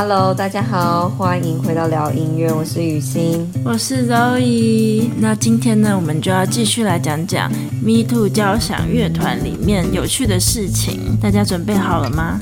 Hello，大家好，欢迎回到聊音乐，我是雨欣，我是 Zoe。那今天呢，我们就要继续来讲讲 Me Too 交响乐团里面有趣的事情，大家准备好了吗？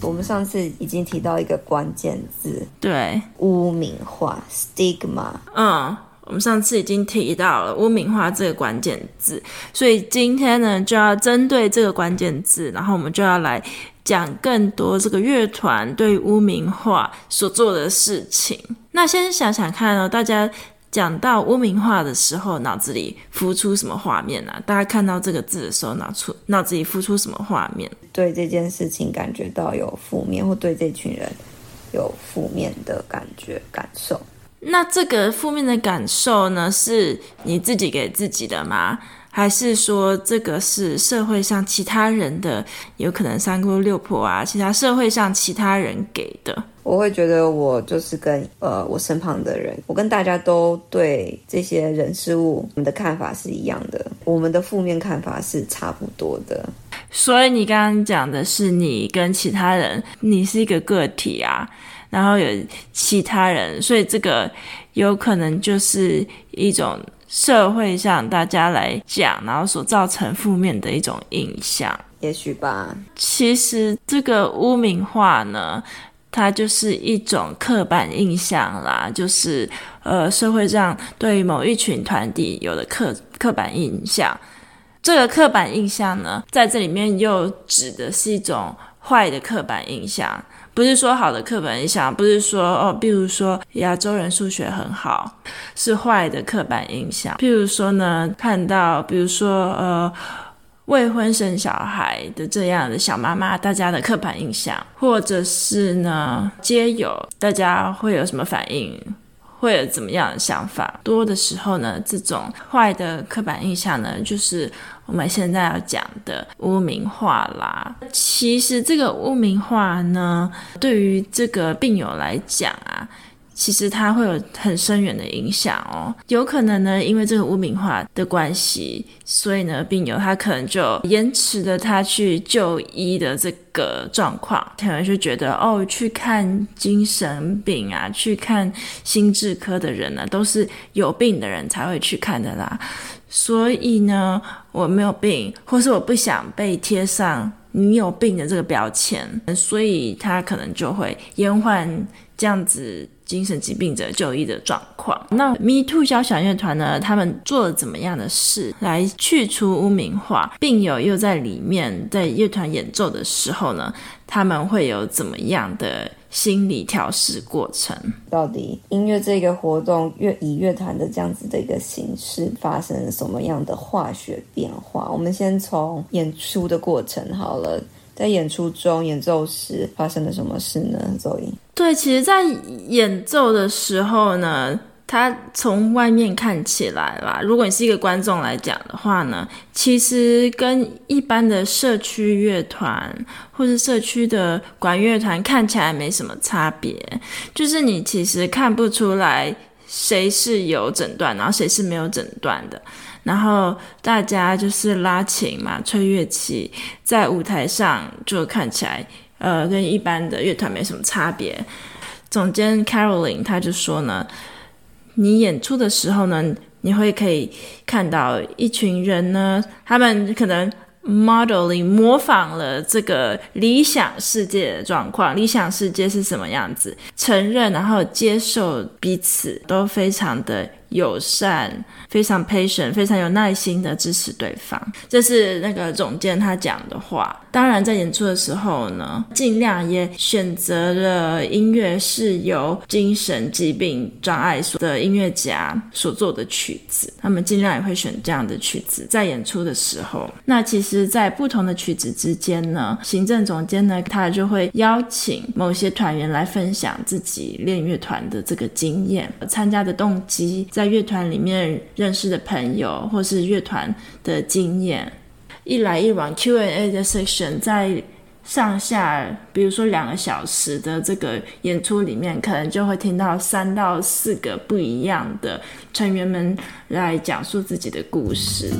我们上次已经提到一个关键字，对，污名化 （stigma）。嗯，我们上次已经提到了污名化这个关键字，所以今天呢，就要针对这个关键字，然后我们就要来。讲更多这个乐团对污名化所做的事情。那先想想看哦，大家讲到污名化的时候，脑子里浮出什么画面啊？大家看到这个字的时候，脑出脑子里浮出什么画面？对这件事情感觉到有负面，或对这群人有负面的感觉感受。那这个负面的感受呢，是你自己给自己的吗？还是说这个是社会上其他人的，有可能三姑六婆啊，其他社会上其他人给的？我会觉得我就是跟呃我身旁的人，我跟大家都对这些人事物，我们的看法是一样的，我们的负面看法是差不多的。所以你刚刚讲的是你跟其他人，你是一个个体啊，然后有其他人，所以这个有可能就是一种。社会上大家来讲，然后所造成负面的一种印象，也许吧。其实这个污名化呢，它就是一种刻板印象啦，就是呃社会上对某一群团体有的刻刻板印象。这个刻板印象呢，在这里面又指的是一种坏的刻板印象。不是说好的刻板印象，不是说哦，比如说亚洲人数学很好，是坏的刻板印象。譬如说呢，看到比如说呃未婚生小孩的这样的小妈妈，大家的刻板印象，或者是呢街友，大家会有什么反应？会有怎么样的想法？多的时候呢，这种坏的刻板印象呢，就是我们现在要讲的污名化啦。其实这个污名化呢，对于这个病友来讲啊。其实它会有很深远的影响哦，有可能呢，因为这个污名化的关系，所以呢，病友他可能就延迟了他去就医的这个状况，可能就觉得哦，去看精神病啊，去看心智科的人呢，都是有病的人才会去看的啦，所以呢，我没有病，或是我不想被贴上你有病的这个标签，所以他可能就会延缓这样子。精神疾病者就医的状况。那 Me Too 交响乐团呢？他们做了怎么样的事来去除污名化？病友又在里面，在乐团演奏的时候呢，他们会有怎么样的心理调试过程？到底音乐这个活动乐以乐团的这样子的一个形式发生了什么样的化学变化？我们先从演出的过程好了。在演出中，演奏时发生了什么事呢？周莹，对，其实，在演奏的时候呢，他从外面看起来啦，如果你是一个观众来讲的话呢，其实跟一般的社区乐团或是社区的管乐团看起来没什么差别，就是你其实看不出来谁是有诊断，然后谁是没有诊断的。然后大家就是拉琴嘛，吹乐器，在舞台上就看起来，呃，跟一般的乐团没什么差别。总监 Caroline 他就说呢，你演出的时候呢，你会可以看到一群人呢，他们可能 modeling 模仿了这个理想世界的状况。理想世界是什么样子？承认然后接受彼此都非常的。友善，非常 patient，非常有耐心的支持对方，这是那个总监他讲的话。当然，在演出的时候呢，尽量也选择了音乐是由精神疾病障碍所的音乐家所做的曲子，他们尽量也会选这样的曲子在演出的时候。那其实，在不同的曲子之间呢，行政总监呢，他就会邀请某些团员来分享自己练乐团的这个经验、参加的动机。在乐团里面认识的朋友，或是乐团的经验，一来一往 Q&A 的 section，在上下，比如说两个小时的这个演出里面，可能就会听到三到四个不一样的成员们来讲述自己的故事。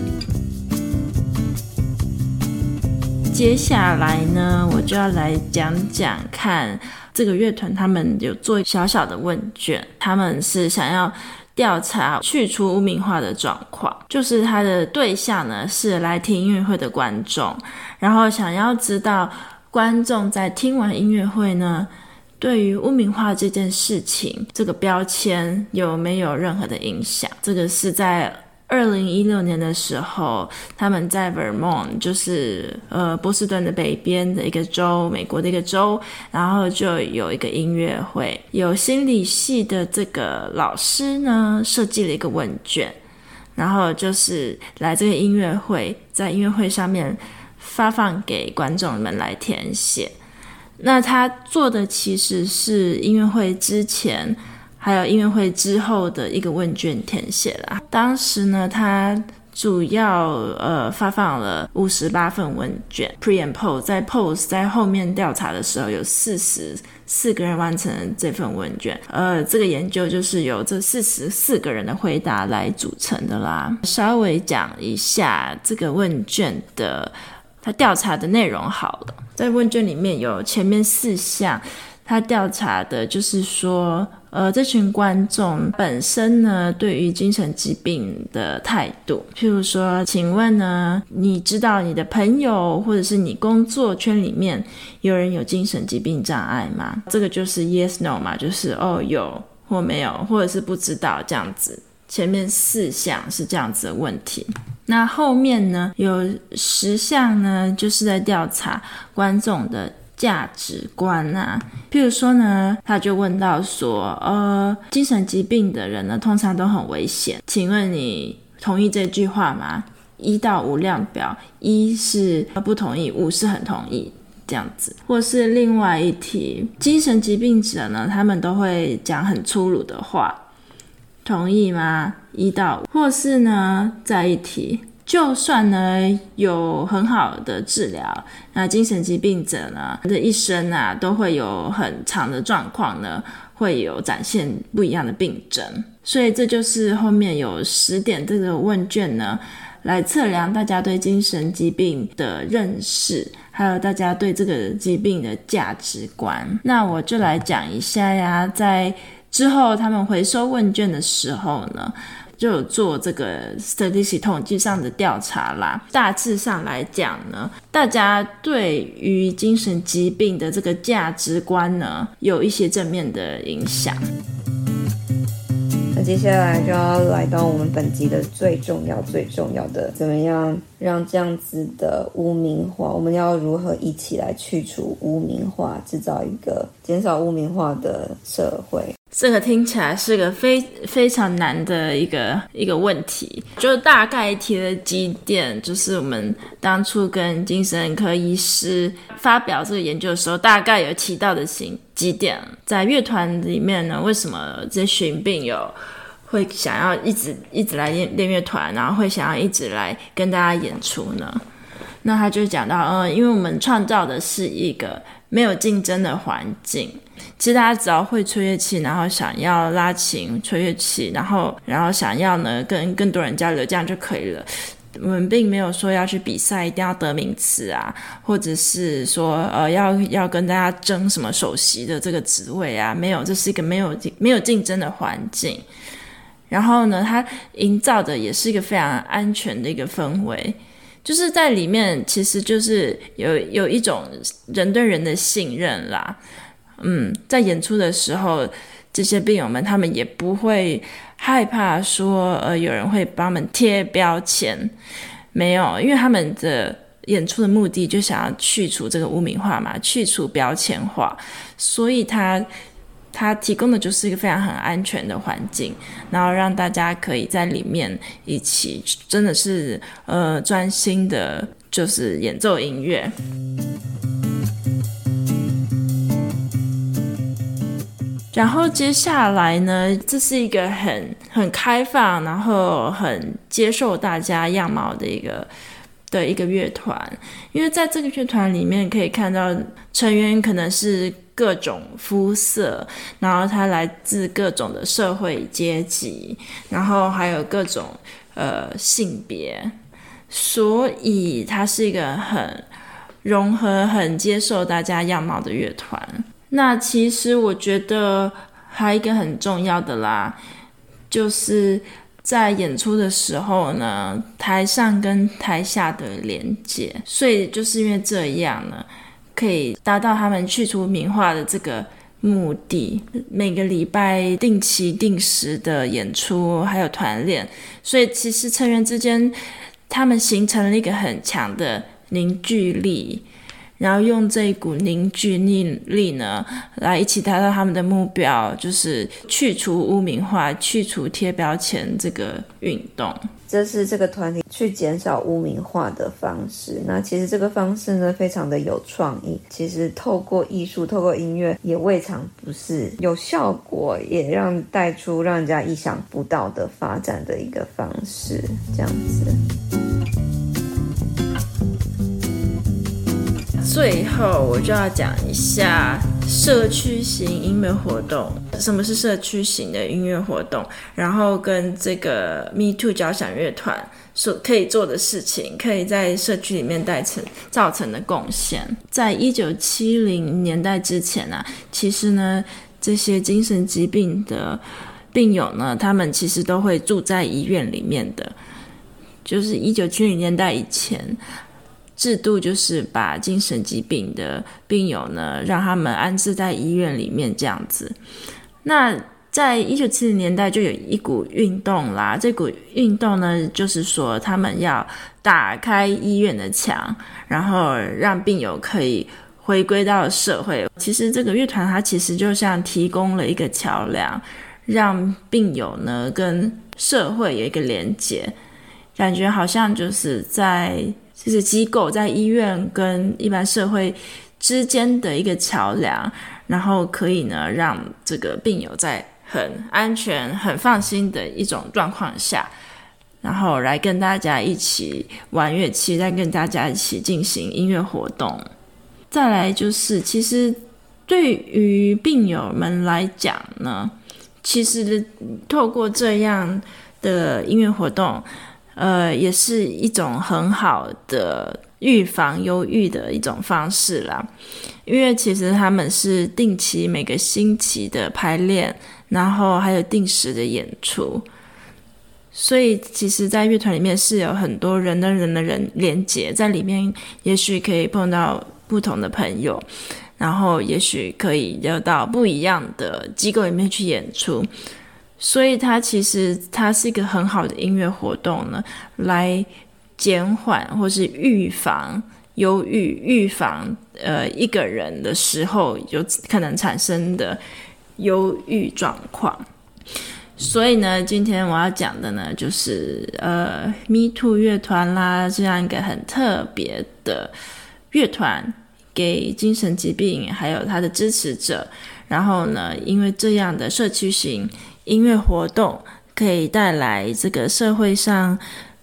接下来呢，我就要来讲讲看这个乐团他们有做小小的问卷，他们是想要调查去除污名化的状况，就是他的对象呢是来听音乐会的观众，然后想要知道观众在听完音乐会呢，对于污名化这件事情，这个标签有没有任何的影响？这个是在二零一六年的时候，他们在 Vermont，就是呃波士顿的北边的一个州，美国的一个州，然后就有一个音乐会，有心理系的这个老师呢设计了一个问卷，然后就是来这个音乐会，在音乐会上面发放给观众们来填写。那他做的其实是音乐会之前，还有音乐会之后的一个问卷填写啦。当时呢，他主要呃发放了五十八份问卷，pre and post，在 post 在后面调查的时候，有四十四个人完成了这份问卷。呃，这个研究就是由这四十四个人的回答来组成的啦。稍微讲一下这个问卷的。他调查的内容好了，在问卷里面有前面四项，他调查的就是说，呃，这群观众本身呢，对于精神疾病的态度，譬如说，请问呢，你知道你的朋友或者是你工作圈里面有人有精神疾病障碍吗？这个就是 yes no 嘛，就是哦有或没有，或者是不知道这样子。前面四项是这样子的问题。那后面呢，有十项呢，就是在调查观众的价值观啊。譬如说呢，他就问到说，呃，精神疾病的人呢，通常都很危险，请问你同意这句话吗？一到五量表，一是不同意，五是很同意，这样子。或是另外一题，精神疾病者呢，他们都会讲很粗鲁的话。同意吗？一到五，或是呢，再一题，就算呢有很好的治疗，那精神疾病者呢的一生啊，都会有很长的状况呢，会有展现不一样的病症。所以这就是后面有十点这个问卷呢，来测量大家对精神疾病的认识，还有大家对这个疾病的价值观。那我就来讲一下呀，在。之后，他们回收问卷的时候呢，就有做这个 statistic 统计上的调查啦。大致上来讲呢，大家对于精神疾病的这个价值观呢，有一些正面的影响。那接下来就要来到我们本集的最重要、最重要的，怎么样让这样子的污名化？我们要如何一起来去除污名化，制造一个减少污名化的社会？这个听起来是个非非常难的一个一个问题，就大概提了几点，就是我们当初跟精神科医师发表这个研究的时候，大概有提到的几几点。在乐团里面呢，为什么这群病友会想要一直一直来练练乐团，然后会想要一直来跟大家演出呢？那他就讲到，嗯，因为我们创造的是一个没有竞争的环境。其实大家只要会吹乐器，然后想要拉琴、吹乐器，然后然后想要呢跟更多人交流，这样就可以了。我们并没有说要去比赛，一定要得名次啊，或者是说呃要要跟大家争什么首席的这个职位啊，没有，这是一个没有没有竞争的环境。然后呢，它营造的也是一个非常安全的一个氛围，就是在里面其实就是有有一种人对人的信任啦。嗯，在演出的时候，这些病友们他们也不会害怕说，呃，有人会帮他们贴标签，没有，因为他们的演出的目的就想要去除这个污名化嘛，去除标签化，所以他他提供的就是一个非常很安全的环境，然后让大家可以在里面一起，真的是呃专心的，就是演奏音乐。然后接下来呢，这是一个很很开放，然后很接受大家样貌的一个的一个乐团，因为在这个乐团里面可以看到成员可能是各种肤色，然后他来自各种的社会阶级，然后还有各种呃性别，所以它是一个很融合、很接受大家样貌的乐团。那其实我觉得还有一个很重要的啦，就是在演出的时候呢，台上跟台下的连接。所以就是因为这样呢，可以达到他们去除名画的这个目的。每个礼拜定期定时的演出，还有团练，所以其实成员之间他们形成了一个很强的凝聚力。然后用这一股凝聚力力呢，来一起达到他们的目标，就是去除污名化、去除贴标签这个运动。这是这个团体去减少污名化的方式。那其实这个方式呢，非常的有创意。其实透过艺术、透过音乐，也未尝不是有效果，也让带出让人家意想不到的发展的一个方式。这样子。最后，我就要讲一下社区型音乐活动。什么是社区型的音乐活动？然后跟这个 Me Too 交响乐团所可以做的事情，可以在社区里面带成造成的贡献。在一九七零年代之前呢、啊，其实呢，这些精神疾病的病友呢，他们其实都会住在医院里面的。就是一九七零年代以前。制度就是把精神疾病的病友呢，让他们安置在医院里面这样子。那在一九七零年代就有一股运动啦，这股运动呢，就是说他们要打开医院的墙，然后让病友可以回归到社会。其实这个乐团它其实就像提供了一个桥梁，让病友呢跟社会有一个连接，感觉好像就是在。就是机构在医院跟一般社会之间的一个桥梁，然后可以呢让这个病友在很安全、很放心的一种状况下，然后来跟大家一起玩乐器，再跟大家一起进行音乐活动。再来就是，其实对于病友们来讲呢，其实透过这样的音乐活动。呃，也是一种很好的预防忧郁的一种方式啦。因为其实他们是定期每个星期的排练，然后还有定时的演出，所以其实，在乐团里面是有很多人跟人的人连接，在里面也许可以碰到不同的朋友，然后也许可以要到不一样的机构里面去演出。所以它其实它是一个很好的音乐活动呢，来减缓或是预防忧郁，预防呃一个人的时候有可能产生的忧郁状况。所以呢，今天我要讲的呢，就是呃 Me Too 乐团啦，这样一个很特别的乐团，给精神疾病还有他的支持者。然后呢，因为这样的社区型。音乐活动可以带来这个社会上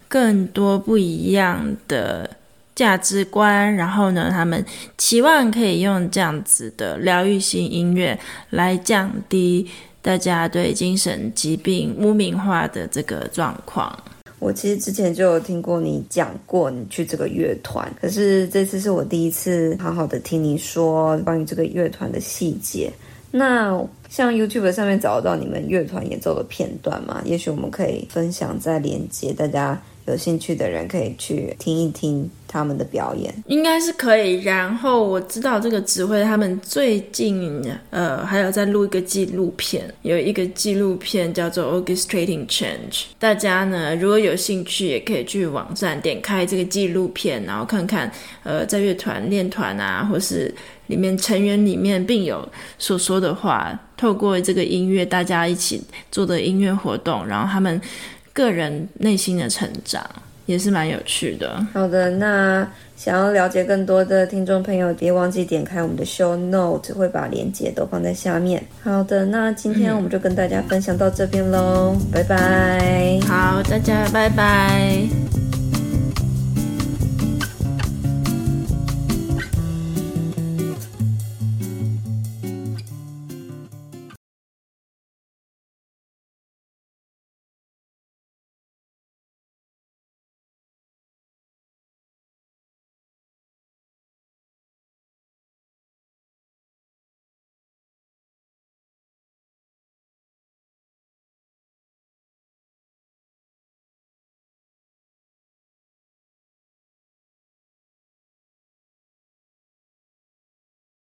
更多不一样的价值观，然后呢，他们期望可以用这样子的疗愈性音乐来降低大家对精神疾病污名化的这个状况。我其实之前就有听过你讲过你去这个乐团，可是这次是我第一次好好的听你说关于这个乐团的细节。那像 YouTube 上面找得到你们乐团演奏的片段吗？也许我们可以分享再连接，大家有兴趣的人可以去听一听他们的表演，应该是可以。然后我知道这个指挥他们最近呃还有在录一个纪录片，有一个纪录片叫做 Orchestrating Change。大家呢如果有兴趣，也可以去网站点开这个纪录片，然后看看呃在乐团练团啊，或是。里面成员里面病友所说的话，透过这个音乐，大家一起做的音乐活动，然后他们个人内心的成长，也是蛮有趣的。好的，那想要了解更多的听众朋友，别忘记点开我们的 show note，会把链接都放在下面。好的，那今天我们就跟大家分享到这边喽，嗯、拜拜。好，大家拜拜。